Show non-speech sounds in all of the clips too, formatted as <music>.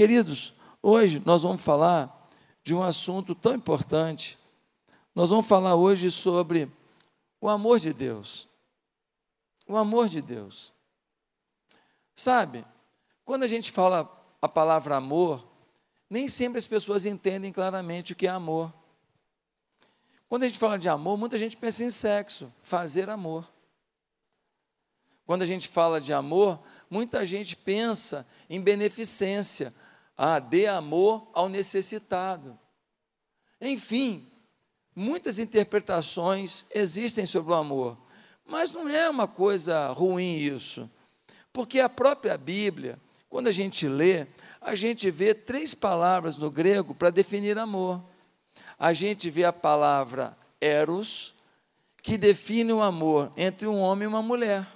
Queridos, hoje nós vamos falar de um assunto tão importante. Nós vamos falar hoje sobre o amor de Deus. O amor de Deus. Sabe, quando a gente fala a palavra amor, nem sempre as pessoas entendem claramente o que é amor. Quando a gente fala de amor, muita gente pensa em sexo, fazer amor. Quando a gente fala de amor, muita gente pensa em beneficência, ah, dê amor ao necessitado. Enfim, muitas interpretações existem sobre o amor, mas não é uma coisa ruim isso, porque a própria Bíblia, quando a gente lê, a gente vê três palavras no grego para definir amor. A gente vê a palavra eros, que define o amor entre um homem e uma mulher.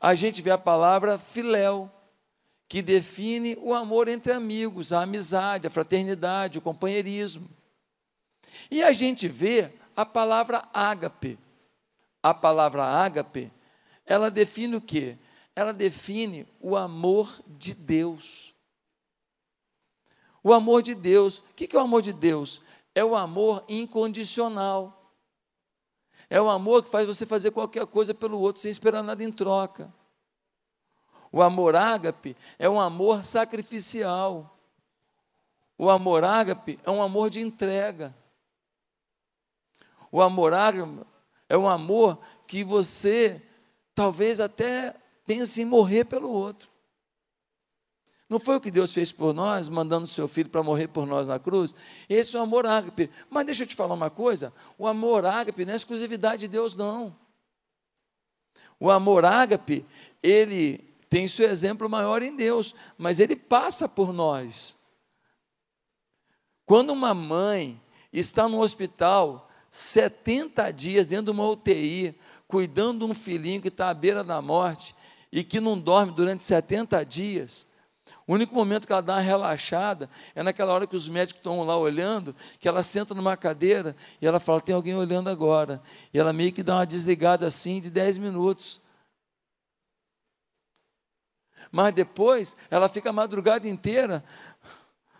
A gente vê a palavra filéu, que define o amor entre amigos, a amizade, a fraternidade, o companheirismo. E a gente vê a palavra ágape. A palavra ágape, ela define o quê? ela define o amor de Deus. O amor de Deus. O que é o amor de Deus? É o amor incondicional. É o amor que faz você fazer qualquer coisa pelo outro sem esperar nada em troca. O amor ágape é um amor sacrificial. O amor ágape é um amor de entrega. O amor ágape é um amor que você talvez até pense em morrer pelo outro. Não foi o que Deus fez por nós, mandando o seu filho para morrer por nós na cruz? Esse é o amor ágape. Mas deixa eu te falar uma coisa: o amor ágape não é exclusividade de Deus, não. O amor ágape, ele tem seu exemplo maior em Deus, mas ele passa por nós. Quando uma mãe está no hospital, 70 dias dentro de uma UTI, cuidando de um filhinho que está à beira da morte, e que não dorme durante 70 dias, o único momento que ela dá uma relaxada é naquela hora que os médicos estão lá olhando, que ela senta numa cadeira e ela fala: tem alguém olhando agora. E ela meio que dá uma desligada assim de 10 minutos. Mas depois ela fica a madrugada inteira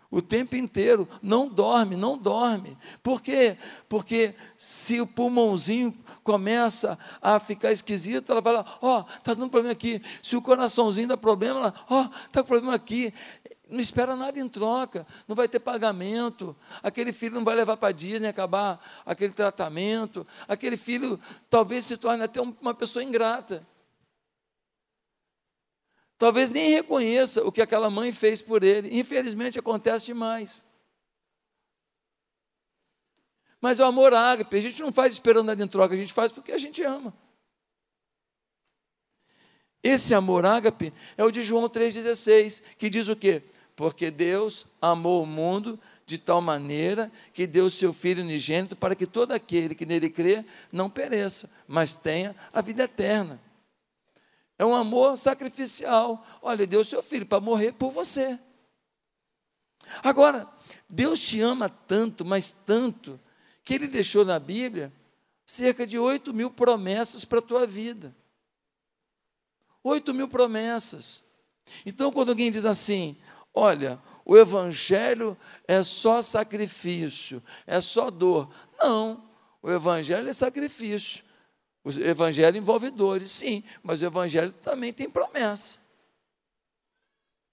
o tempo inteiro, não dorme, não dorme. Por quê? Porque se o pulmãozinho começa a ficar esquisito, ela vai lá, ó, oh, está dando problema aqui. Se o coraçãozinho dá problema, ela, ó, oh, está com problema aqui. Não espera nada em troca, não vai ter pagamento, aquele filho não vai levar para Disney acabar aquele tratamento, aquele filho talvez se torne até uma pessoa ingrata. Talvez nem reconheça o que aquela mãe fez por ele. Infelizmente acontece demais. Mas o amor ágape, a gente não faz esperando nada em troca, a gente faz porque a gente ama. Esse amor ágape é o de João 3,16, que diz o quê? Porque Deus amou o mundo de tal maneira que deu seu Filho unigênito para que todo aquele que nele crê não pereça, mas tenha a vida eterna. É um amor sacrificial. Olha, deu seu filho para morrer por você. Agora, Deus te ama tanto, mas tanto, que Ele deixou na Bíblia cerca de 8 mil promessas para a tua vida. 8 mil promessas. Então, quando alguém diz assim, olha, o Evangelho é só sacrifício, é só dor. Não, o Evangelho é sacrifício. O evangelho envolve dores, sim, mas o evangelho também tem promessa.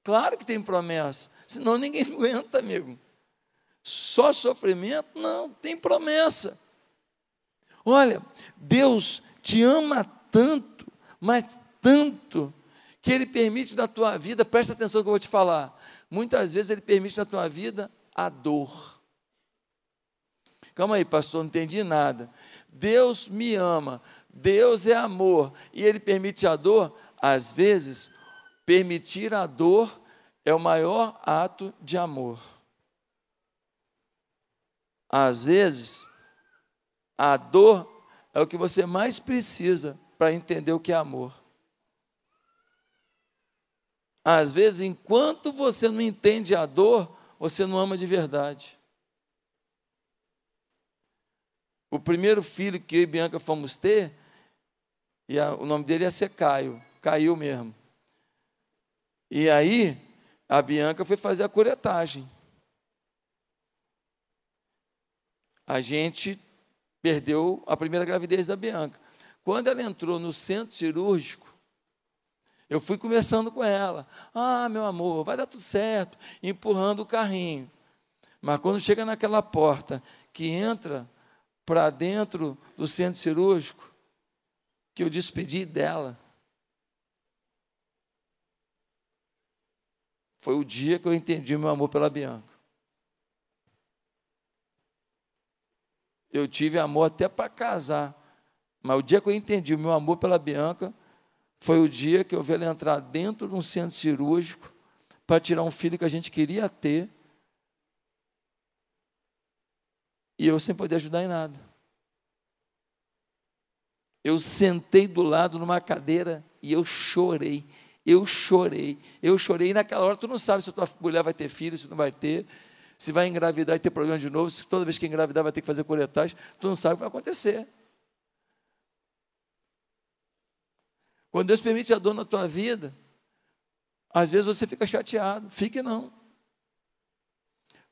Claro que tem promessa, senão ninguém <laughs> aguenta, amigo. Só sofrimento? Não, tem promessa. Olha, Deus te ama tanto, mas tanto, que Ele permite na tua vida, presta atenção que eu vou te falar. Muitas vezes Ele permite na tua vida a dor. Calma aí, pastor, não entendi nada. Deus me ama, Deus é amor e Ele permite a dor, às vezes, permitir a dor é o maior ato de amor. Às vezes, a dor é o que você mais precisa para entender o que é amor. Às vezes, enquanto você não entende a dor, você não ama de verdade. O primeiro filho que eu e Bianca fomos ter, e a, o nome dele ia ser Caio, caiu mesmo. E aí, a Bianca foi fazer a curetagem. A gente perdeu a primeira gravidez da Bianca. Quando ela entrou no centro cirúrgico, eu fui conversando com ela. Ah, meu amor, vai dar tudo certo, empurrando o carrinho. Mas quando chega naquela porta que entra para dentro do centro cirúrgico, que eu despedi dela. Foi o dia que eu entendi meu amor pela Bianca. Eu tive amor até para casar. Mas o dia que eu entendi o meu amor pela Bianca foi o dia que eu vi ela entrar dentro de um centro cirúrgico para tirar um filho que a gente queria ter. E eu sem poder ajudar em nada. Eu sentei do lado numa cadeira e eu chorei. Eu chorei. Eu chorei. E naquela hora tu não sabe se a tua mulher vai ter filho, se não vai ter, se vai engravidar e ter problema de novo, se toda vez que engravidar vai ter que fazer coletagem. Tu não sabe o que vai acontecer. Quando Deus permite a dor na tua vida, às vezes você fica chateado. Fique não.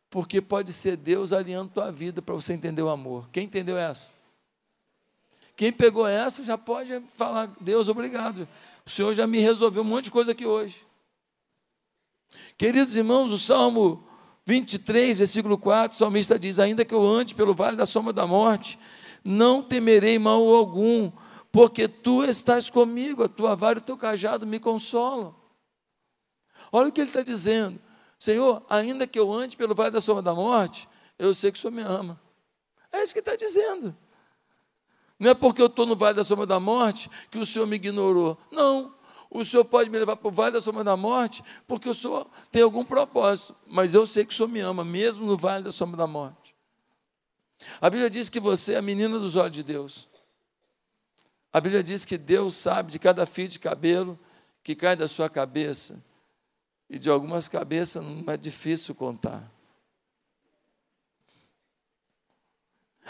Porque pode ser Deus alinhando tua vida para você entender o amor. Quem entendeu essa? Quem pegou essa já pode falar, Deus, obrigado. O Senhor já me resolveu um monte de coisa aqui hoje. Queridos irmãos, o Salmo 23, versículo 4, o salmista diz: Ainda que eu ande pelo vale da sombra da morte, não temerei mal algum, porque tu estás comigo, a tua vara e o teu cajado me consolam. Olha o que ele está dizendo. Senhor, ainda que eu ande pelo vale da sombra da morte, eu sei que o Senhor me ama. É isso que está dizendo. Não é porque eu estou no vale da sombra da morte que o Senhor me ignorou. Não. O Senhor pode me levar para o vale da sombra da morte porque o Senhor tem algum propósito. Mas eu sei que o Senhor me ama, mesmo no vale da sombra da morte. A Bíblia diz que você é a menina dos olhos de Deus. A Bíblia diz que Deus sabe de cada fio de cabelo que cai da sua cabeça. E de algumas cabeças não é difícil contar.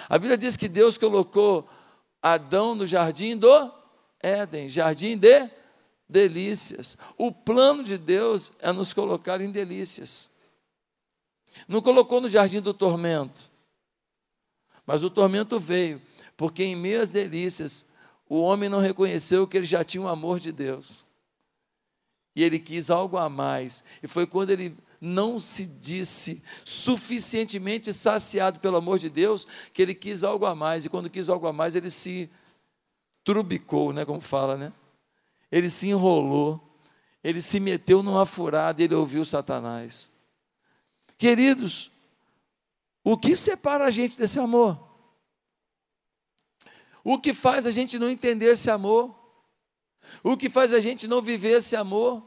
A Bíblia diz que Deus colocou Adão no jardim do Éden, jardim de delícias. O plano de Deus é nos colocar em delícias. Não colocou no jardim do tormento, mas o tormento veio, porque em meio às delícias o homem não reconheceu que ele já tinha o amor de Deus. E ele quis algo a mais. E foi quando ele não se disse suficientemente saciado pelo amor de Deus que ele quis algo a mais. E quando quis algo a mais, ele se trubicou, né, como fala, né? Ele se enrolou. Ele se meteu numa furada e ele ouviu Satanás. Queridos, o que separa a gente desse amor? O que faz a gente não entender esse amor? O que faz a gente não viver esse amor?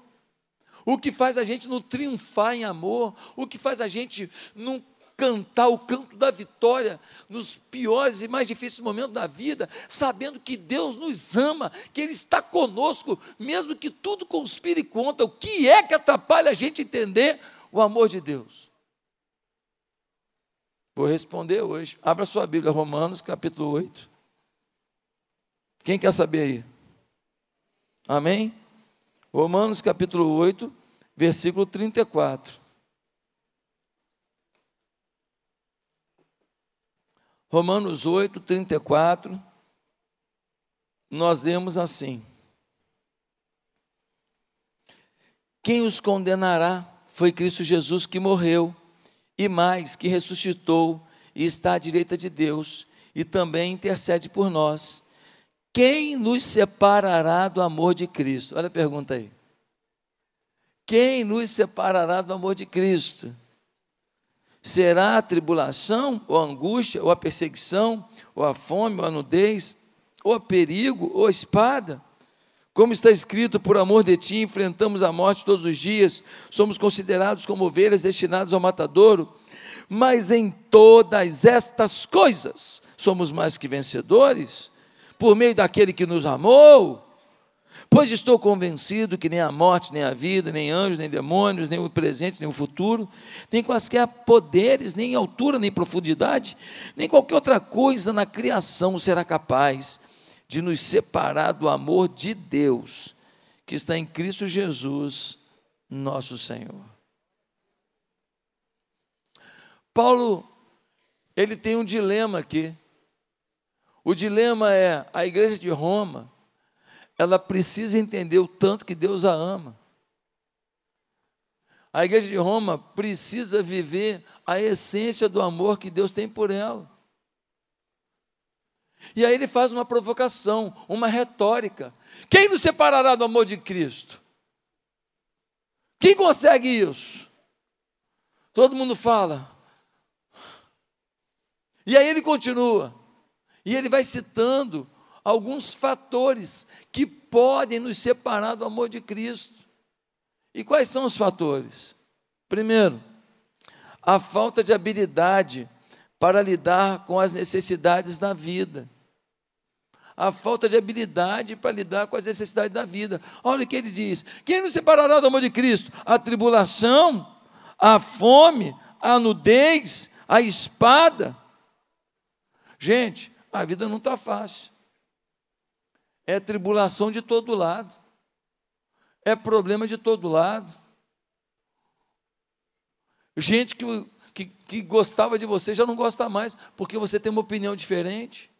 O que faz a gente não triunfar em amor? O que faz a gente não cantar o canto da vitória nos piores e mais difíceis momentos da vida, sabendo que Deus nos ama, que Ele está conosco, mesmo que tudo conspire contra. O que é que atrapalha a gente entender o amor de Deus? Vou responder hoje. Abra sua Bíblia, Romanos capítulo 8. Quem quer saber aí? Amém? Romanos capítulo 8, versículo 34. Romanos 8, 34, nós lemos assim: Quem os condenará foi Cristo Jesus que morreu, e mais, que ressuscitou e está à direita de Deus, e também intercede por nós. Quem nos separará do amor de Cristo? Olha a pergunta aí. Quem nos separará do amor de Cristo? Será a tribulação, ou a angústia, ou a perseguição, ou a fome, ou a nudez, ou a perigo, ou a espada? Como está escrito, por amor de ti enfrentamos a morte todos os dias, somos considerados como ovelhas destinadas ao matadouro, mas em todas estas coisas somos mais que vencedores por meio daquele que nos amou. Pois estou convencido que nem a morte, nem a vida, nem anjos, nem demônios, nem o presente, nem o futuro, nem quaisquer poderes, nem altura, nem profundidade, nem qualquer outra coisa na criação será capaz de nos separar do amor de Deus que está em Cristo Jesus, nosso Senhor. Paulo, ele tem um dilema aqui. O dilema é a igreja de Roma, ela precisa entender o tanto que Deus a ama. A igreja de Roma precisa viver a essência do amor que Deus tem por ela. E aí ele faz uma provocação, uma retórica. Quem nos separará do amor de Cristo? Quem consegue isso? Todo mundo fala. E aí ele continua. E ele vai citando alguns fatores que podem nos separar do amor de Cristo. E quais são os fatores? Primeiro, a falta de habilidade para lidar com as necessidades da vida. A falta de habilidade para lidar com as necessidades da vida. Olha o que ele diz: quem nos separará do amor de Cristo? A tribulação, a fome, a nudez, a espada. Gente, a vida não está fácil. É tribulação de todo lado. É problema de todo lado. Gente que, que, que gostava de você já não gosta mais, porque você tem uma opinião diferente.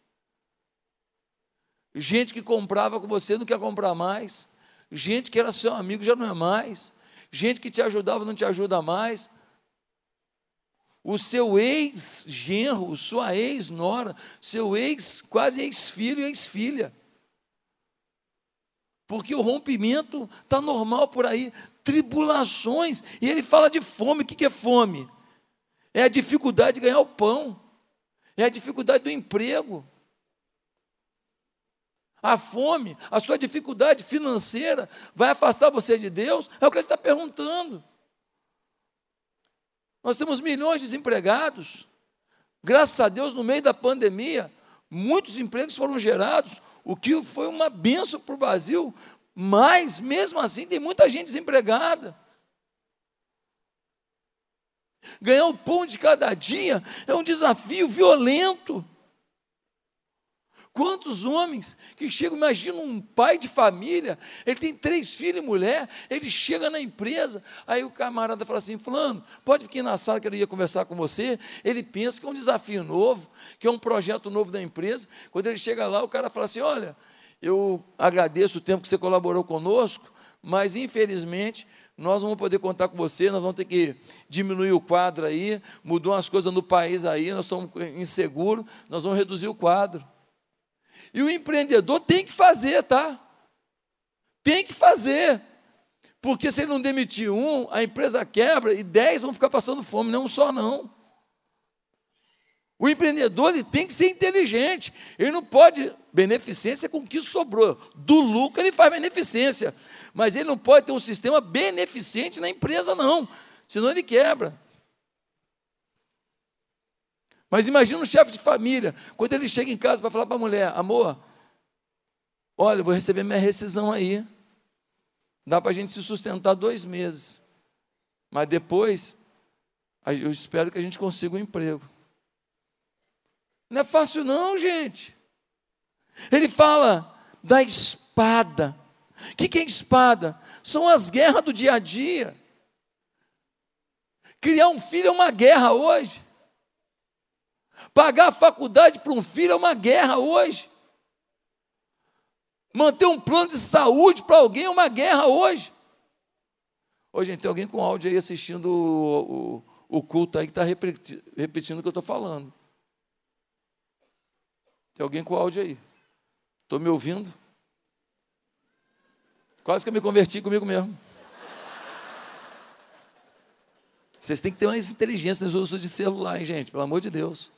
Gente que comprava com você não quer comprar mais. Gente que era seu amigo já não é mais. Gente que te ajudava não te ajuda mais. O seu ex-genro, sua ex-nora, seu ex, quase ex-filho e ex-filha porque o rompimento está normal por aí, tribulações, e ele fala de fome, o que é fome? É a dificuldade de ganhar o pão, é a dificuldade do emprego. A fome, a sua dificuldade financeira vai afastar você de Deus? É o que ele está perguntando. Nós temos milhões de desempregados. Graças a Deus, no meio da pandemia, muitos empregos foram gerados o que foi uma benção para o Brasil, mas mesmo assim tem muita gente desempregada. Ganhar o pão de cada dia é um desafio violento. Quantos homens que chegam, imagina um pai de família, ele tem três filhos e mulher, ele chega na empresa, aí o camarada fala assim: Fulano, pode ficar na sala que eu ia conversar com você. Ele pensa que é um desafio novo, que é um projeto novo da empresa. Quando ele chega lá, o cara fala assim: Olha, eu agradeço o tempo que você colaborou conosco, mas infelizmente nós vamos poder contar com você, nós vamos ter que diminuir o quadro aí, mudou umas coisas no país aí, nós estamos inseguros, nós vamos reduzir o quadro. E o empreendedor tem que fazer, tá? Tem que fazer. Porque se ele não demitir um, a empresa quebra e dez vão ficar passando fome, não um só não. O empreendedor ele tem que ser inteligente. Ele não pode beneficência com o que sobrou. Do lucro ele faz beneficência, mas ele não pode ter um sistema beneficente na empresa não, senão ele quebra. Mas imagina um chefe de família, quando ele chega em casa para falar para a mulher: amor, olha, vou receber minha rescisão aí. Dá para a gente se sustentar dois meses. Mas depois, eu espero que a gente consiga um emprego. Não é fácil, não, gente. Ele fala da espada. O que é espada? São as guerras do dia a dia. Criar um filho é uma guerra hoje. Pagar a faculdade para um filho é uma guerra hoje. Manter um plano de saúde para alguém é uma guerra hoje. Hoje, gente, tem alguém com áudio aí assistindo o, o, o culto aí que está repetindo, repetindo o que eu estou falando. Tem alguém com áudio aí. Estou me ouvindo? Quase que eu me converti comigo mesmo. Vocês têm que ter mais inteligência nos usos de celular, hein, gente? Pelo amor de Deus.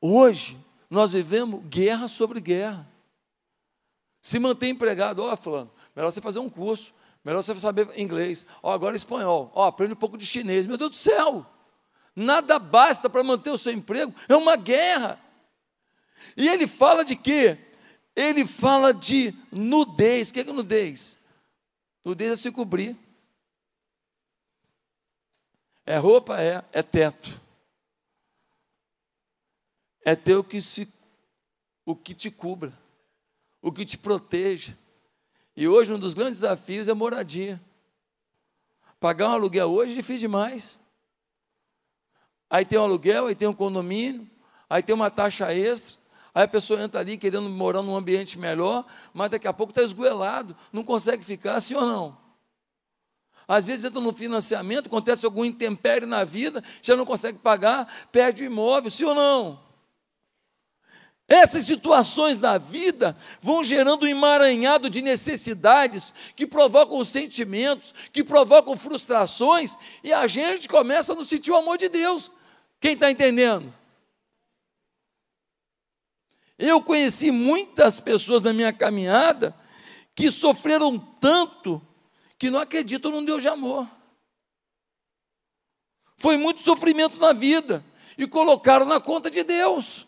Hoje, nós vivemos guerra sobre guerra. Se manter empregado, ó, oh, fulano, melhor você fazer um curso, melhor você saber inglês, ó, agora espanhol, ó, oh, aprende um pouco de chinês. Meu Deus do céu! Nada basta para manter o seu emprego, é uma guerra. E ele fala de quê? Ele fala de nudez. O que é, que é nudez? Nudez é se cobrir. É roupa? É. É teto é ter o que, se, o que te cubra, o que te proteja. E hoje um dos grandes desafios é moradia. Pagar um aluguel hoje é difícil demais. Aí tem um aluguel, aí tem um condomínio, aí tem uma taxa extra, aí a pessoa entra ali querendo morar num ambiente melhor, mas daqui a pouco está esgoelado, não consegue ficar, sim ou não? Às vezes entra no financiamento, acontece algum intempério na vida, já não consegue pagar, perde o imóvel, sim ou não? Essas situações da vida vão gerando um emaranhado de necessidades que provocam sentimentos, que provocam frustrações, e a gente começa a não sentir o amor de Deus. Quem está entendendo? Eu conheci muitas pessoas na minha caminhada que sofreram tanto que não acreditam num Deus de amor. Foi muito sofrimento na vida e colocaram na conta de Deus.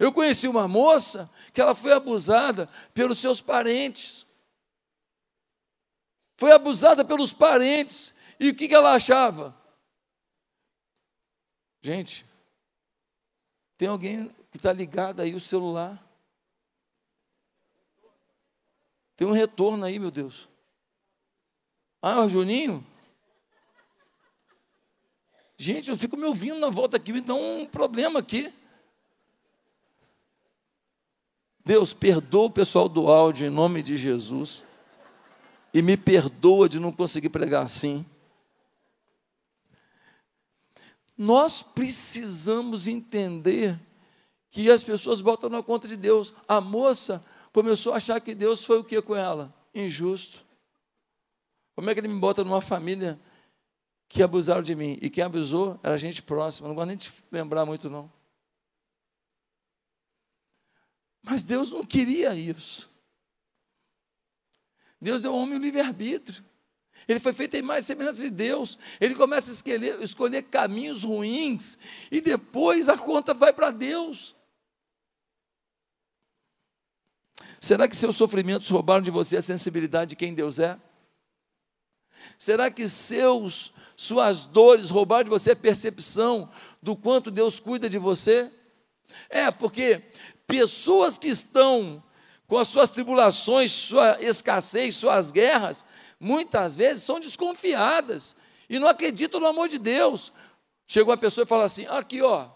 Eu conheci uma moça que ela foi abusada pelos seus parentes. Foi abusada pelos parentes. E o que, ela achava? Gente, tem alguém que está ligado aí o celular. Tem um retorno aí, meu Deus. Ah, o Juninho? Gente, eu fico me ouvindo na volta aqui, me dá um problema aqui. Deus, perdoa o pessoal do áudio em nome de Jesus. E me perdoa de não conseguir pregar assim. Nós precisamos entender que as pessoas botam na conta de Deus. A moça começou a achar que Deus foi o que com ela? Injusto. Como é que ele me bota numa família que abusaram de mim? E quem abusou era gente próxima. Não gosto nem de lembrar muito, não. Mas Deus não queria isso. Deus deu ao homem o livre-arbítrio. Ele foi feito em mais semelhança de Deus. Ele começa a escolher, escolher caminhos ruins e depois a conta vai para Deus. Será que seus sofrimentos roubaram de você a sensibilidade de quem Deus é? Será que seus suas dores roubaram de você a percepção do quanto Deus cuida de você? É, porque pessoas que estão com as suas tribulações, sua escassez, suas guerras, muitas vezes são desconfiadas e não acreditam no amor de Deus. Chegou uma pessoa e fala assim: aqui, ó,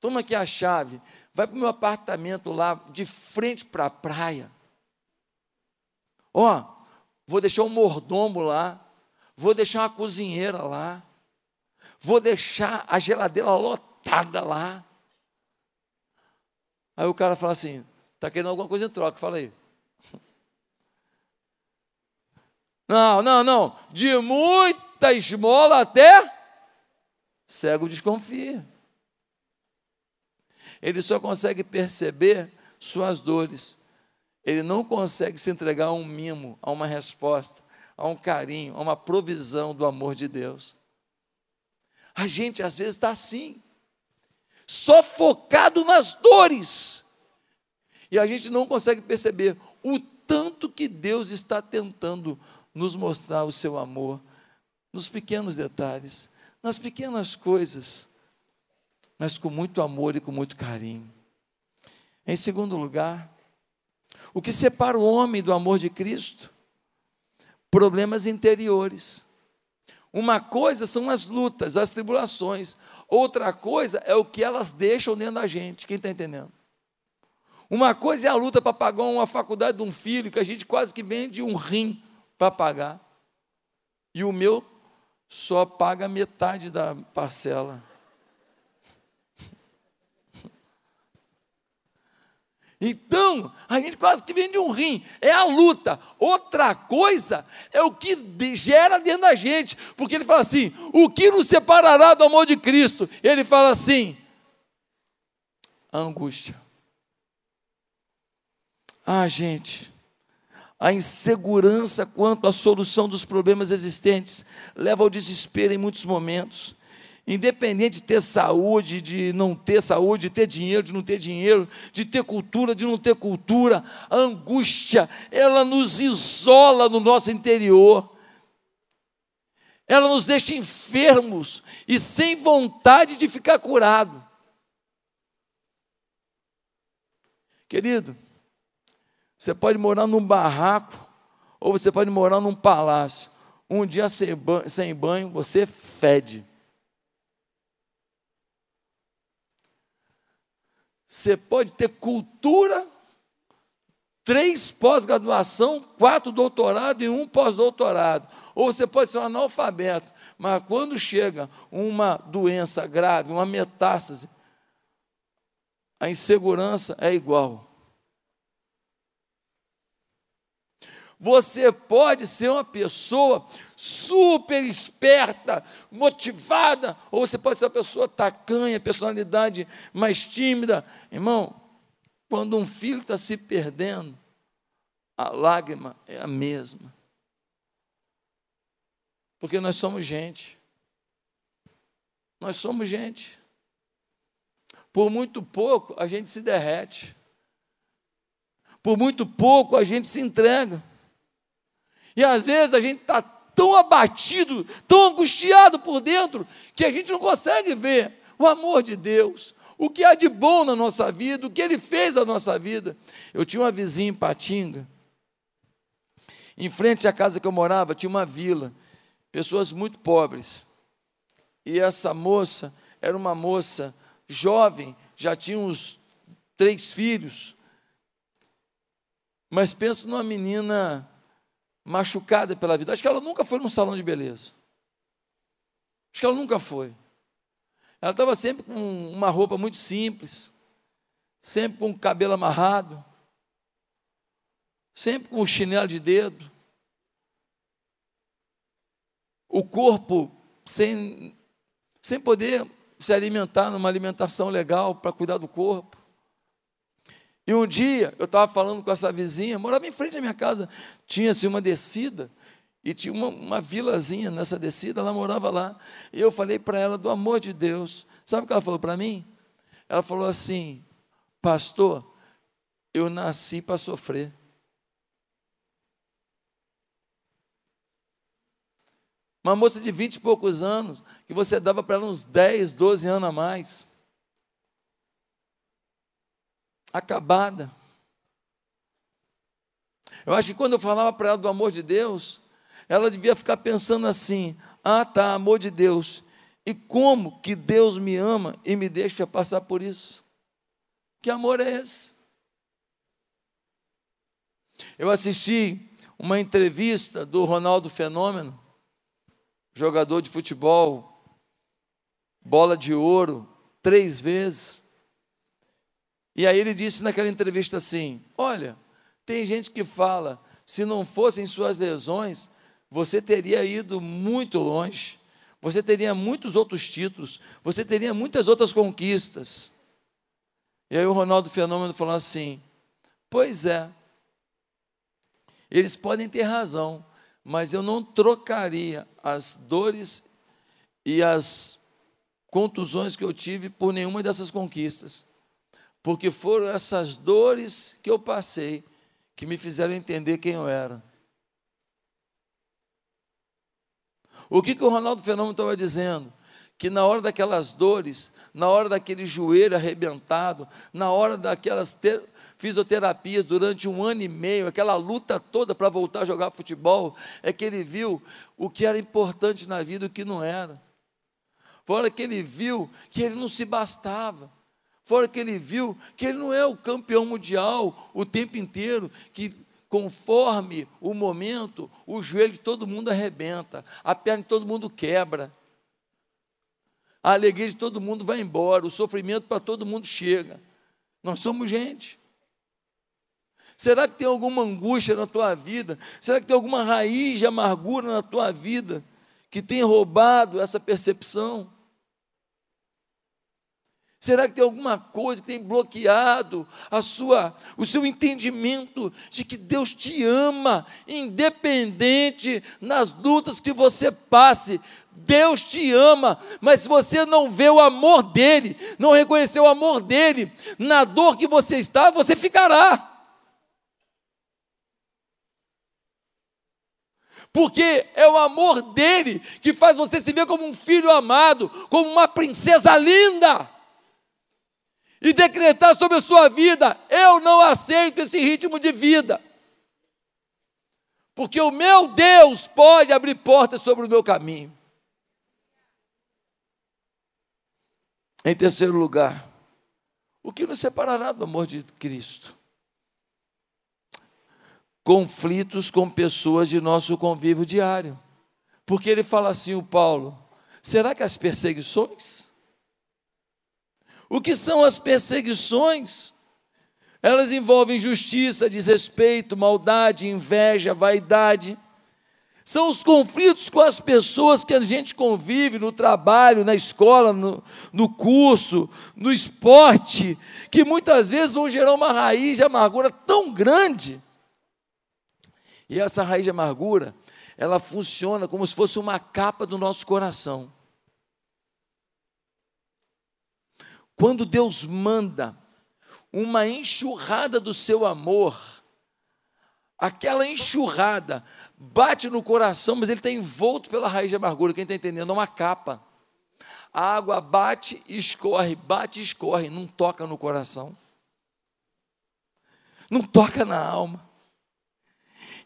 toma aqui a chave, vai para o meu apartamento lá, de frente para a praia. Ó, vou deixar um mordomo lá, vou deixar uma cozinheira lá, vou deixar a geladeira lotada lá. Aí o cara fala assim: está querendo alguma coisa em troca? Fala aí. Não, não, não. De muita esmola até cego desconfia. Ele só consegue perceber suas dores. Ele não consegue se entregar a um mimo, a uma resposta, a um carinho, a uma provisão do amor de Deus. A gente às vezes está assim só focado nas dores. E a gente não consegue perceber o tanto que Deus está tentando nos mostrar o seu amor nos pequenos detalhes, nas pequenas coisas, mas com muito amor e com muito carinho. Em segundo lugar, o que separa o homem do amor de Cristo? Problemas interiores. Uma coisa são as lutas, as tribulações. Outra coisa é o que elas deixam dentro da gente. Quem está entendendo? Uma coisa é a luta para pagar uma faculdade de um filho, que a gente quase que vende um rim para pagar. E o meu só paga metade da parcela. Então, a gente quase que vende um rim, é a luta. Outra coisa é o que gera dentro da gente, porque ele fala assim: o que nos separará do amor de Cristo? Ele fala assim: a angústia. Ah, gente, a insegurança quanto à solução dos problemas existentes leva ao desespero em muitos momentos independente de ter saúde, de não ter saúde, de ter dinheiro, de não ter dinheiro, de ter cultura, de não ter cultura, a angústia, ela nos isola no nosso interior, ela nos deixa enfermos e sem vontade de ficar curado. Querido, você pode morar num barraco ou você pode morar num palácio. um dia sem banho, sem banho você fede. Você pode ter cultura, três pós-graduação, quatro doutorado e um pós-doutorado. Ou você pode ser um analfabeto, mas quando chega uma doença grave, uma metástase, a insegurança é igual. Você pode ser uma pessoa super esperta, motivada, ou você pode ser uma pessoa tacanha, personalidade mais tímida. Irmão, quando um filho está se perdendo, a lágrima é a mesma. Porque nós somos gente. Nós somos gente. Por muito pouco a gente se derrete. Por muito pouco a gente se entrega. E às vezes a gente está tão abatido, tão angustiado por dentro, que a gente não consegue ver o amor de Deus, o que há de bom na nossa vida, o que Ele fez na nossa vida. Eu tinha uma vizinha em Patinga, em frente à casa que eu morava, tinha uma vila, pessoas muito pobres. E essa moça era uma moça jovem, já tinha uns três filhos. Mas penso numa menina machucada pela vida. Acho que ela nunca foi num salão de beleza. Acho que ela nunca foi. Ela estava sempre com uma roupa muito simples, sempre com o cabelo amarrado, sempre com o chinelo de dedo, o corpo sem, sem poder se alimentar numa alimentação legal para cuidar do corpo. E um dia eu estava falando com essa vizinha, morava em frente à minha casa, tinha-se uma descida, e tinha uma, uma vilazinha nessa descida, ela morava lá. E eu falei para ela, do amor de Deus, sabe o que ela falou para mim? Ela falou assim: Pastor, eu nasci para sofrer. Uma moça de vinte e poucos anos, que você dava para ela uns 10, 12 anos a mais acabada. Eu acho que quando eu falava para ela do amor de Deus, ela devia ficar pensando assim: ah, tá, amor de Deus. E como que Deus me ama e me deixa passar por isso? Que amor é esse? Eu assisti uma entrevista do Ronaldo Fenômeno, jogador de futebol, bola de ouro, três vezes. E aí ele disse naquela entrevista assim: Olha, tem gente que fala, se não fossem suas lesões, você teria ido muito longe, você teria muitos outros títulos, você teria muitas outras conquistas. E aí o Ronaldo Fenômeno falou assim: Pois é, eles podem ter razão, mas eu não trocaria as dores e as contusões que eu tive por nenhuma dessas conquistas porque foram essas dores que eu passei que me fizeram entender quem eu era. O que, que o Ronaldo Fenômeno estava dizendo? Que na hora daquelas dores, na hora daquele joelho arrebentado, na hora daquelas fisioterapias durante um ano e meio, aquela luta toda para voltar a jogar futebol, é que ele viu o que era importante na vida e o que não era. Foi a hora que ele viu que ele não se bastava Fora que ele viu que ele não é o campeão mundial o tempo inteiro, que conforme o momento, o joelho de todo mundo arrebenta, a perna de todo mundo quebra, a alegria de todo mundo vai embora, o sofrimento para todo mundo chega. Nós somos gente. Será que tem alguma angústia na tua vida? Será que tem alguma raiz de amargura na tua vida que tem roubado essa percepção? Será que tem alguma coisa que tem bloqueado a sua, o seu entendimento de que Deus te ama, independente nas lutas que você passe? Deus te ama, mas se você não vê o amor dele, não reconhecer o amor dele, na dor que você está, você ficará. porque é o amor dele que faz você se ver como um filho amado, como uma princesa linda e decretar sobre a sua vida: eu não aceito esse ritmo de vida. porque o meu Deus pode abrir portas sobre o meu caminho. Em terceiro lugar, o que nos separará do amor de Cristo? Conflitos com pessoas de nosso convívio diário. Porque ele fala assim, o Paulo, será que as perseguições? O que são as perseguições? Elas envolvem justiça, desrespeito, maldade, inveja, vaidade. São os conflitos com as pessoas que a gente convive no trabalho, na escola, no, no curso, no esporte, que muitas vezes vão gerar uma raiz de amargura tão grande. E essa raiz de amargura, ela funciona como se fosse uma capa do nosso coração. Quando Deus manda uma enxurrada do seu amor, aquela enxurrada bate no coração, mas ele está envolto pela raiz de amargura. Quem está entendendo? É uma capa. A água bate e escorre, bate e escorre, não toca no coração, não toca na alma.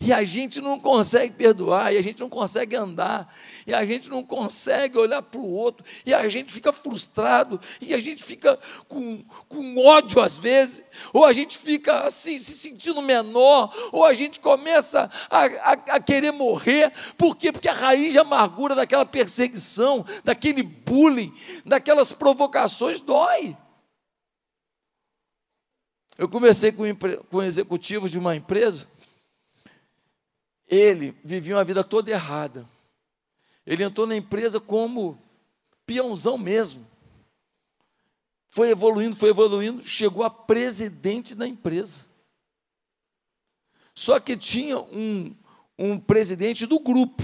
E a gente não consegue perdoar, e a gente não consegue andar, e a gente não consegue olhar para o outro, e a gente fica frustrado, e a gente fica com, com ódio às vezes, ou a gente fica assim, se sentindo menor, ou a gente começa a, a, a querer morrer, por quê? Porque a raiz de amargura daquela perseguição, daquele bullying, daquelas provocações dói. Eu conversei com, com executivos de uma empresa, ele vivia uma vida toda errada. Ele entrou na empresa como peãozão mesmo. Foi evoluindo, foi evoluindo, chegou a presidente da empresa. Só que tinha um, um presidente do grupo,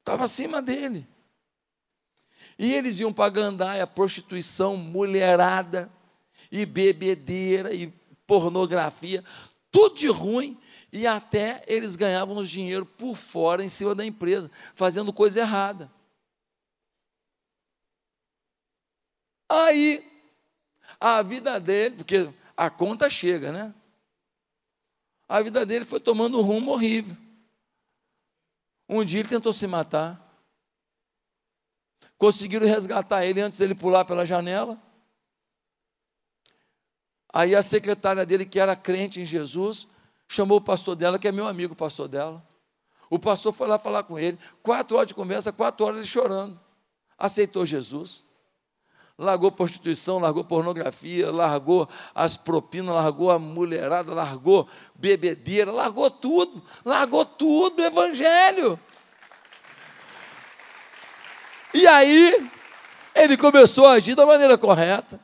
estava acima dele. E eles iam para a gandaia, prostituição, mulherada, e bebedeira, e pornografia, tudo de ruim, e até eles ganhavam os dinheiro por fora, em cima da empresa, fazendo coisa errada. Aí, a vida dele, porque a conta chega, né? A vida dele foi tomando um rumo horrível. Um dia ele tentou se matar. Conseguiram resgatar ele antes dele pular pela janela. Aí a secretária dele, que era crente em Jesus, chamou o pastor dela, que é meu amigo, o pastor dela. O pastor foi lá falar com ele, quatro horas de conversa, quatro horas ele chorando. Aceitou Jesus. Largou prostituição, largou pornografia, largou as propinas, largou a mulherada, largou bebedeira, largou tudo, largou tudo, o evangelho. E aí, ele começou a agir da maneira correta.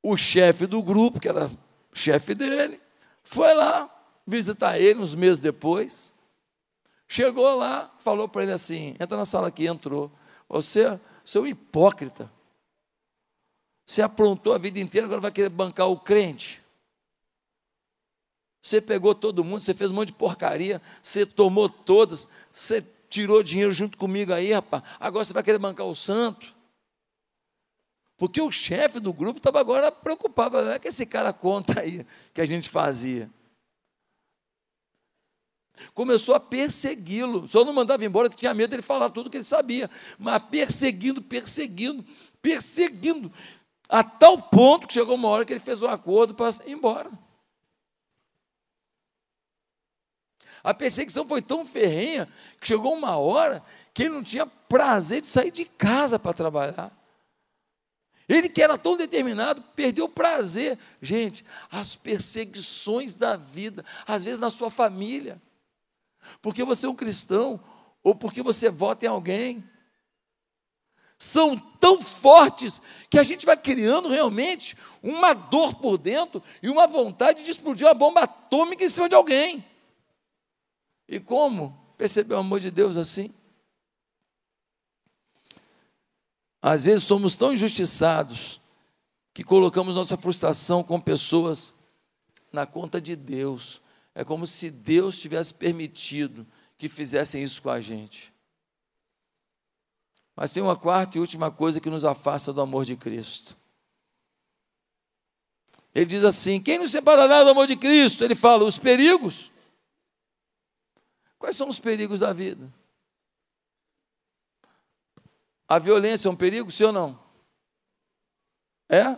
O chefe do grupo, que era chefe dele, foi lá visitar ele uns meses depois. Chegou lá, falou para ele assim: entra na sala aqui, entrou. Você, você é um hipócrita. Você aprontou a vida inteira, agora vai querer bancar o crente. Você pegou todo mundo, você fez um monte de porcaria, você tomou todas, você tirou dinheiro junto comigo aí, rapaz. Agora você vai querer bancar o santo. Porque o chefe do grupo estava agora preocupado, não é que esse cara conta aí que a gente fazia. Começou a persegui-lo, só não mandava embora, que tinha medo ele falar tudo que ele sabia, mas perseguindo, perseguindo, perseguindo, a tal ponto que chegou uma hora que ele fez um acordo para ir embora. A perseguição foi tão ferrenha que chegou uma hora que ele não tinha prazer de sair de casa para trabalhar. Ele que era tão determinado, perdeu o prazer. Gente, as perseguições da vida, às vezes na sua família, porque você é um cristão, ou porque você vota em alguém, são tão fortes que a gente vai criando realmente uma dor por dentro e uma vontade de explodir uma bomba atômica em cima de alguém. E como perceber o amor de Deus assim? Às vezes somos tão injustiçados que colocamos nossa frustração com pessoas na conta de Deus. É como se Deus tivesse permitido que fizessem isso com a gente. Mas tem uma quarta e última coisa que nos afasta do amor de Cristo. Ele diz assim: quem nos separará do amor de Cristo? Ele fala: os perigos, Quais são os perigos da vida? A violência é um perigo, sim ou não? É?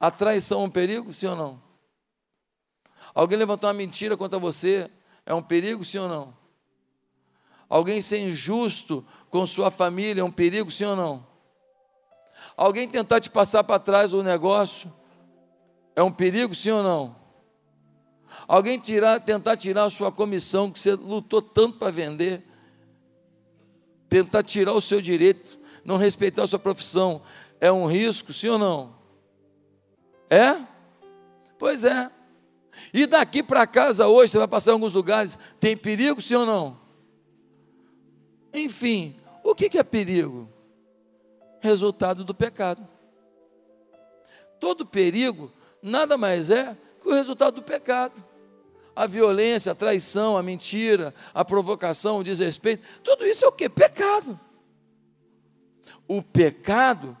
A traição é um perigo, sim ou não? Alguém levantar uma mentira contra você é um perigo, sim ou não? Alguém ser injusto com sua família é um perigo, sim ou não? Alguém tentar te passar para trás o negócio é um perigo, sim ou não? Alguém tirar, tentar tirar a sua comissão que você lutou tanto para vender, tentar tirar o seu direito, não respeitar a sua profissão, é um risco, sim ou não? É? Pois é. E daqui para casa hoje, você vai passar em alguns lugares, tem perigo, sim ou não? Enfim, o que é perigo? Resultado do pecado. Todo perigo nada mais é que o resultado do pecado. A violência, a traição, a mentira, a provocação, o desrespeito, tudo isso é o que? Pecado. O pecado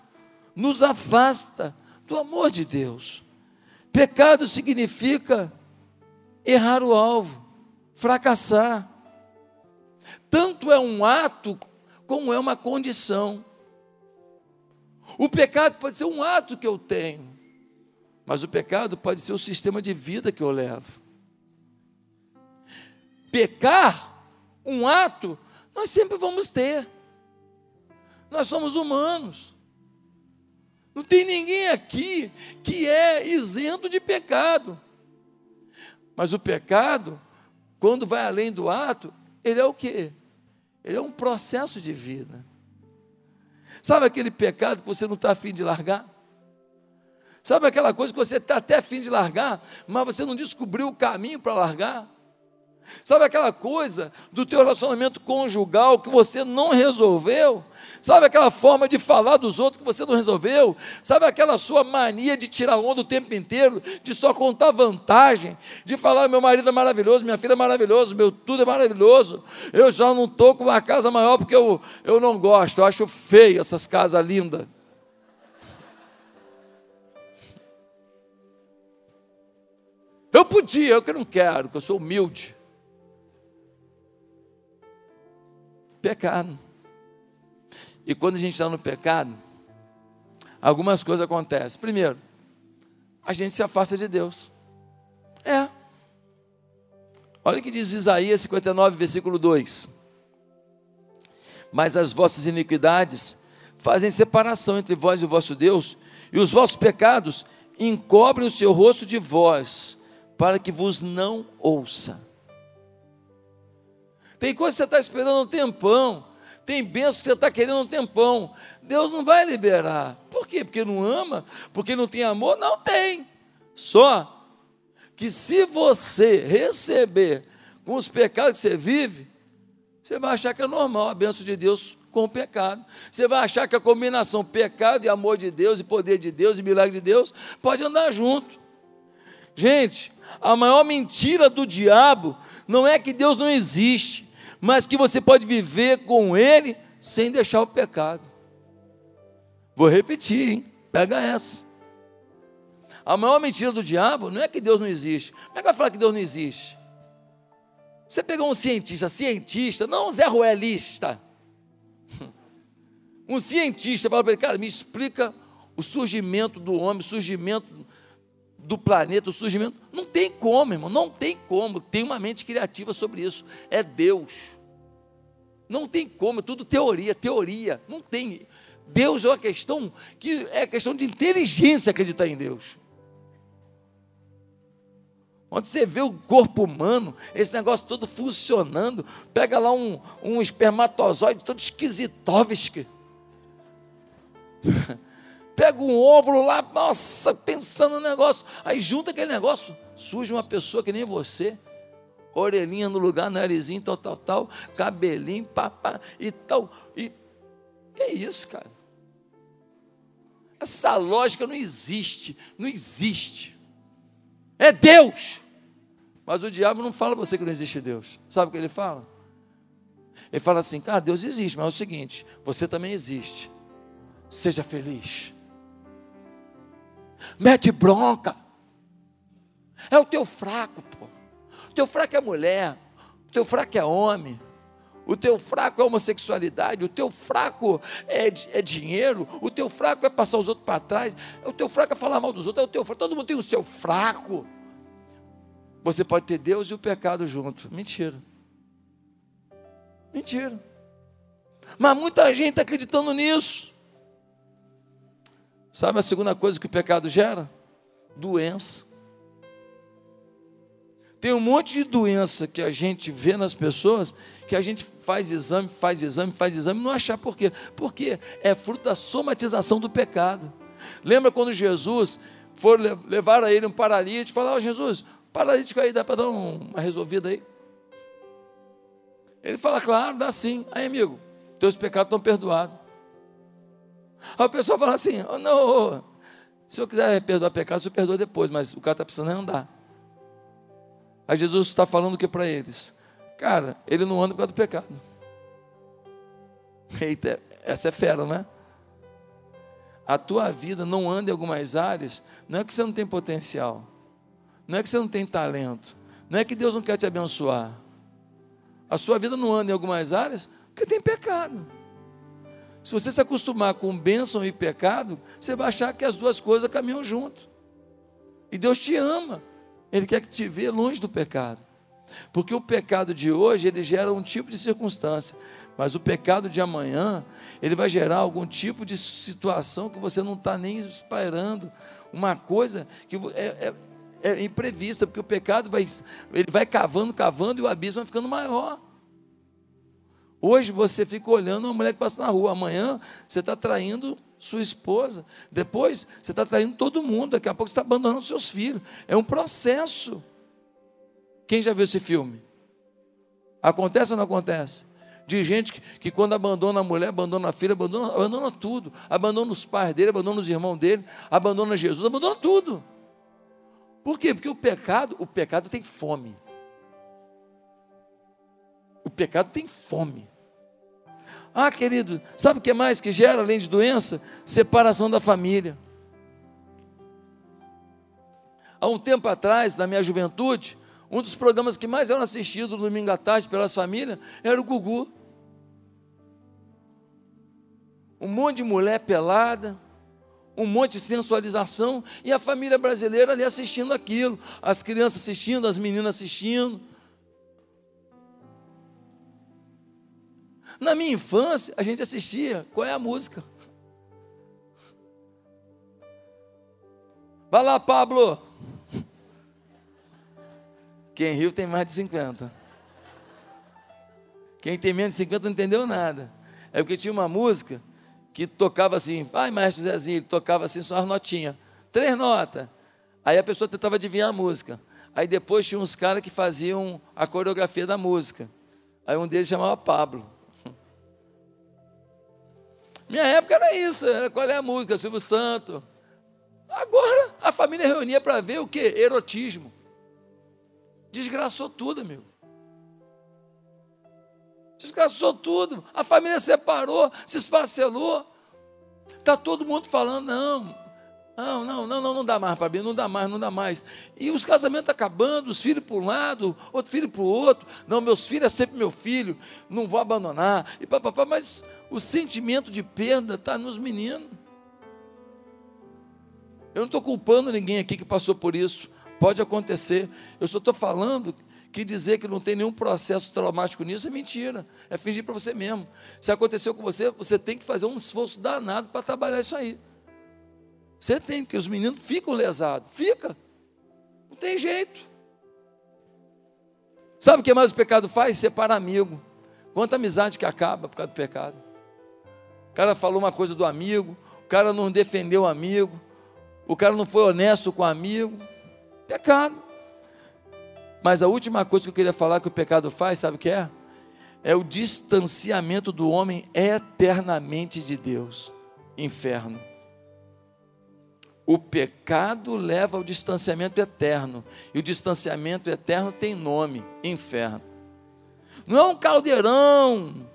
nos afasta do amor de Deus. Pecado significa errar o alvo, fracassar. Tanto é um ato como é uma condição. O pecado pode ser um ato que eu tenho, mas o pecado pode ser o sistema de vida que eu levo. Pecar, um ato, nós sempre vamos ter. Nós somos humanos. Não tem ninguém aqui que é isento de pecado. Mas o pecado, quando vai além do ato, ele é o quê? Ele é um processo de vida. Sabe aquele pecado que você não está afim de largar? Sabe aquela coisa que você está até afim de largar, mas você não descobriu o caminho para largar? Sabe aquela coisa do teu relacionamento conjugal que você não resolveu? Sabe aquela forma de falar dos outros que você não resolveu? Sabe aquela sua mania de tirar onda o tempo inteiro, de só contar vantagem, de falar meu marido é maravilhoso, minha filha é maravilhosa, meu tudo é maravilhoso. Eu já não estou com uma casa maior porque eu, eu não gosto, eu acho feio essas casas lindas. Eu podia, eu que não quero, que eu sou humilde. Pecado. E quando a gente está no pecado, algumas coisas acontecem. Primeiro, a gente se afasta de Deus. É. Olha o que diz Isaías 59, versículo 2. Mas as vossas iniquidades fazem separação entre vós e o vosso Deus, e os vossos pecados encobrem o seu rosto de vós, para que vos não ouça. Tem coisa que você está esperando um tempão, tem bênção que você está querendo um tempão. Deus não vai liberar. Por quê? Porque não ama? Porque não tem amor? Não tem. Só que se você receber com os pecados que você vive, você vai achar que é normal a bênção de Deus com o pecado. Você vai achar que a combinação pecado e amor de Deus, e poder de Deus, e milagre de Deus, pode andar junto. Gente, a maior mentira do diabo não é que Deus não existe, mas que você pode viver com Ele sem deixar o pecado. Vou repetir, hein? Pega essa. A maior mentira do diabo não é que Deus não existe. Como é que vai falar que Deus não existe? Você pegou um cientista, cientista, não um Zé Ruelista. <laughs> Um cientista fala para ele, cara, me explica o surgimento do homem, surgimento do planeta, o surgimento. Não tem como, irmão, não tem como. Tem uma mente criativa sobre isso. É Deus. Não tem como, é tudo teoria, teoria. Não tem. Deus é uma questão que é questão de inteligência acreditar em Deus. Onde você vê o corpo humano, esse negócio todo funcionando, pega lá um, um espermatozoide todo esquisitovski. <laughs> pega um óvulo lá, nossa, pensando no negócio. Aí junta aquele negócio, surge uma pessoa que nem você, orelhinha no lugar, narizinho, tal, tal, tal, cabelinho, papá e tal. E é isso, cara? Essa lógica não existe, não existe. É Deus. Mas o diabo não fala para você que não existe Deus. Sabe o que ele fala? Ele fala assim: "Ah, Deus existe, mas é o seguinte, você também existe. Seja feliz." Mete bronca. É o teu fraco, pô. O teu fraco é mulher. O teu fraco é homem, o teu fraco é homossexualidade, o teu fraco é, é dinheiro, o teu fraco é passar os outros para trás, o teu fraco é falar mal dos outros, é o teu fraco, todo mundo tem o seu fraco. Você pode ter Deus e o pecado junto. Mentira. Mentira. Mas muita gente está acreditando nisso. Sabe a segunda coisa que o pecado gera? Doença. Tem um monte de doença que a gente vê nas pessoas, que a gente faz exame, faz exame, faz exame, não achar por quê. Porque é fruto da somatização do pecado. Lembra quando Jesus for levar a ele um paralítico e falar, oh, Jesus, paralítico aí, dá para dar uma resolvida aí? Ele fala, claro, dá sim. Aí, amigo, teus pecados estão perdoados. Aí a pessoa fala assim: oh, não, se eu quiser perdoar pecado, eu perdoa depois, mas o cara está precisando andar. Aí Jesus está falando o que para eles? Cara, ele não anda por causa do pecado. <laughs> Eita, essa é fera, né? A tua vida não anda em algumas áreas, não é que você não tem potencial, não é que você não tem talento, não é que Deus não quer te abençoar. A sua vida não anda em algumas áreas porque tem pecado. Se você se acostumar com bênção e pecado, você vai achar que as duas coisas caminham junto. E Deus te ama. Ele quer que te vê longe do pecado. Porque o pecado de hoje, ele gera um tipo de circunstância. Mas o pecado de amanhã, ele vai gerar algum tipo de situação que você não está nem esperando. Uma coisa que é, é, é imprevista, porque o pecado vai, ele vai cavando, cavando e o abismo vai ficando maior. Hoje você fica olhando uma mulher que passa na rua, amanhã você está traindo sua esposa, depois você está traindo todo mundo, daqui a pouco você está abandonando seus filhos. É um processo. Quem já viu esse filme? Acontece ou não acontece? De gente que, que quando abandona a mulher, abandona a filha, abandona, abandona tudo, abandona os pais dele, abandona os irmãos dele, abandona Jesus, abandona tudo. Por quê? Porque o pecado, o pecado tem fome. O pecado tem fome. Ah, querido, sabe o que mais que gera além de doença? Separação da família. Há um tempo atrás, na minha juventude, um dos programas que mais eram assistidos no domingo à tarde pelas famílias era o Gugu. Um monte de mulher pelada, um monte de sensualização, e a família brasileira ali assistindo aquilo, as crianças assistindo, as meninas assistindo. Na minha infância, a gente assistia. Qual é a música? Vai lá, Pablo. Quem riu tem mais de 50. Quem tem menos de 50 não entendeu nada. É porque tinha uma música que tocava assim, vai, maestro Zezinho, tocava assim só as notinhas. Três notas. Aí a pessoa tentava adivinhar a música. Aí depois tinha uns caras que faziam a coreografia da música. Aí um deles chamava Pablo. Minha época era isso, era qual é a música, Silvio Santo. Agora a família reunia para ver o que? Erotismo. Desgraçou tudo, amigo. Desgraçou tudo. A família separou, se esfacelou. Está todo mundo falando, não, não, não, não, não, não dá mais para mim, não dá mais, não dá mais. E os casamentos acabando, os filhos para um lado, outro filho para o outro. Não, meus filhos é sempre meu filho, não vou abandonar. E papapá, mas o sentimento de perda está nos meninos. Eu não estou culpando ninguém aqui que passou por isso. Pode acontecer. Eu só estou falando que dizer que não tem nenhum processo traumático nisso é mentira. É fingir para você mesmo. Se aconteceu com você, você tem que fazer um esforço danado para trabalhar isso aí. Você tem, porque os meninos ficam lesados. Fica. Não tem jeito. Sabe o que mais o pecado faz? Separa amigo. Quanta amizade que acaba por causa do pecado. O cara falou uma coisa do amigo, o cara não defendeu o amigo, o cara não foi honesto com o amigo. Pecado. Mas a última coisa que eu queria falar que o pecado faz, sabe o que é? É o distanciamento do homem eternamente de Deus. Inferno. O pecado leva ao distanciamento eterno. E o distanciamento eterno tem nome: inferno. Não é um caldeirão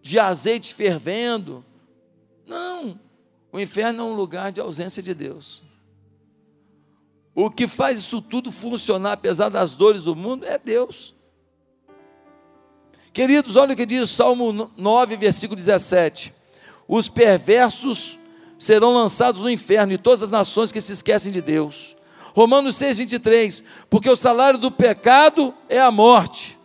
de azeite fervendo. Não. O inferno é um lugar de ausência de Deus. O que faz isso tudo funcionar, apesar das dores do mundo, é Deus. Queridos, olha o que diz Salmo 9, versículo 17: Os perversos serão lançados no inferno, e todas as nações que se esquecem de Deus. Romanos 6, 23: Porque o salário do pecado é a morte.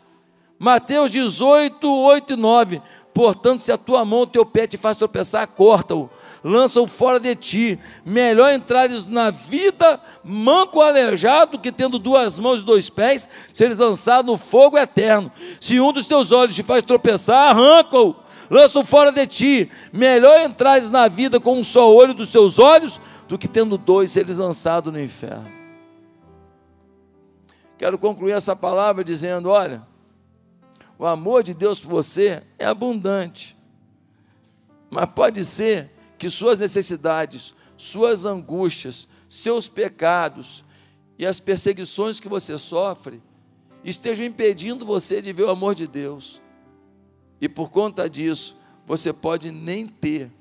Mateus 18, 8 e 9: Portanto, se a tua mão ou teu pé te faz tropeçar, corta-o, lança-o fora de ti. Melhor entrares na vida manco aleijado que tendo duas mãos e dois pés, seres lançado no fogo eterno. Se um dos teus olhos te faz tropeçar, arranca-o, lança-o fora de ti. Melhor entrares na vida com um só olho dos teus olhos do que tendo dois seres lançado no inferno. Quero concluir essa palavra dizendo: olha o amor de Deus por você é abundante. Mas pode ser que suas necessidades, suas angústias, seus pecados e as perseguições que você sofre estejam impedindo você de ver o amor de Deus. E por conta disso, você pode nem ter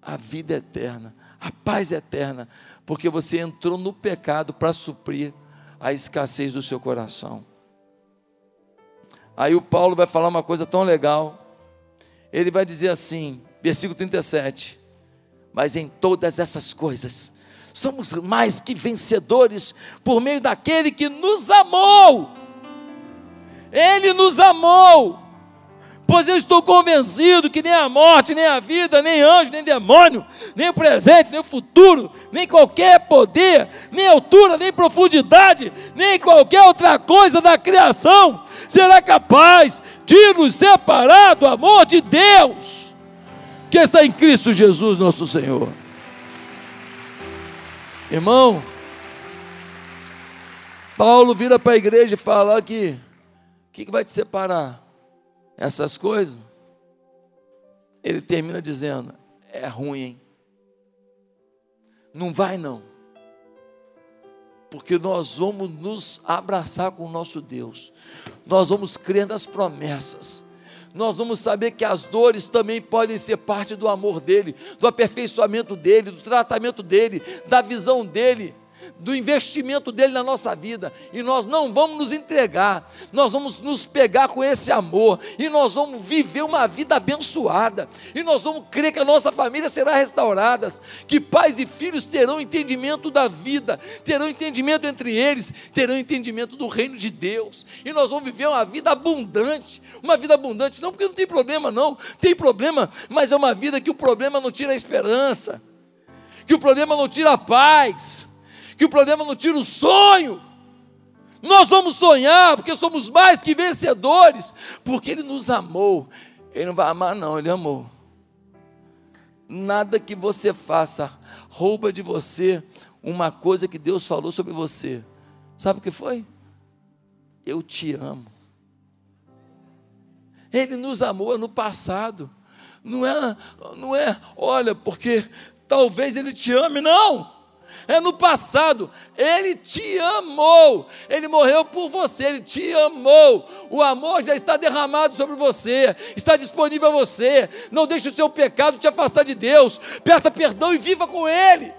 a vida eterna, a paz eterna, porque você entrou no pecado para suprir a escassez do seu coração. Aí o Paulo vai falar uma coisa tão legal. Ele vai dizer assim, versículo 37. Mas em todas essas coisas, somos mais que vencedores por meio daquele que nos amou. Ele nos amou pois eu estou convencido que nem a morte, nem a vida, nem anjo, nem demônio, nem o presente, nem o futuro, nem qualquer poder, nem altura, nem profundidade, nem qualquer outra coisa da criação será capaz de nos separar do amor de Deus que está em Cristo Jesus, nosso Senhor. Irmão, Paulo vira para a igreja e fala que o que vai te separar? Essas coisas, ele termina dizendo: é ruim, hein? Não vai não. Porque nós vamos nos abraçar com o nosso Deus, nós vamos crer nas promessas, nós vamos saber que as dores também podem ser parte do amor dEle, do aperfeiçoamento dEle, do tratamento dEle, da visão dEle do investimento dele na nossa vida, e nós não vamos nos entregar, nós vamos nos pegar com esse amor, e nós vamos viver uma vida abençoada, e nós vamos crer que a nossa família será restaurada, que pais e filhos terão entendimento da vida, terão entendimento entre eles, terão entendimento do reino de Deus, e nós vamos viver uma vida abundante, uma vida abundante, não porque não tem problema, não, tem problema, mas é uma vida que o problema não tira a esperança, que o problema não tira a paz que o problema não tira o sonho. Nós vamos sonhar, porque somos mais que vencedores, porque Ele nos amou. Ele não vai amar, não, Ele amou. Nada que você faça rouba de você uma coisa que Deus falou sobre você. Sabe o que foi? Eu te amo. Ele nos amou no passado. Não é, não é, olha, porque talvez ele te ame, não é no passado. Ele te amou, ele morreu por você, ele te amou. O amor já está derramado sobre você, está disponível a você. Não deixe o seu pecado te afastar de Deus. Peça perdão e viva com Ele.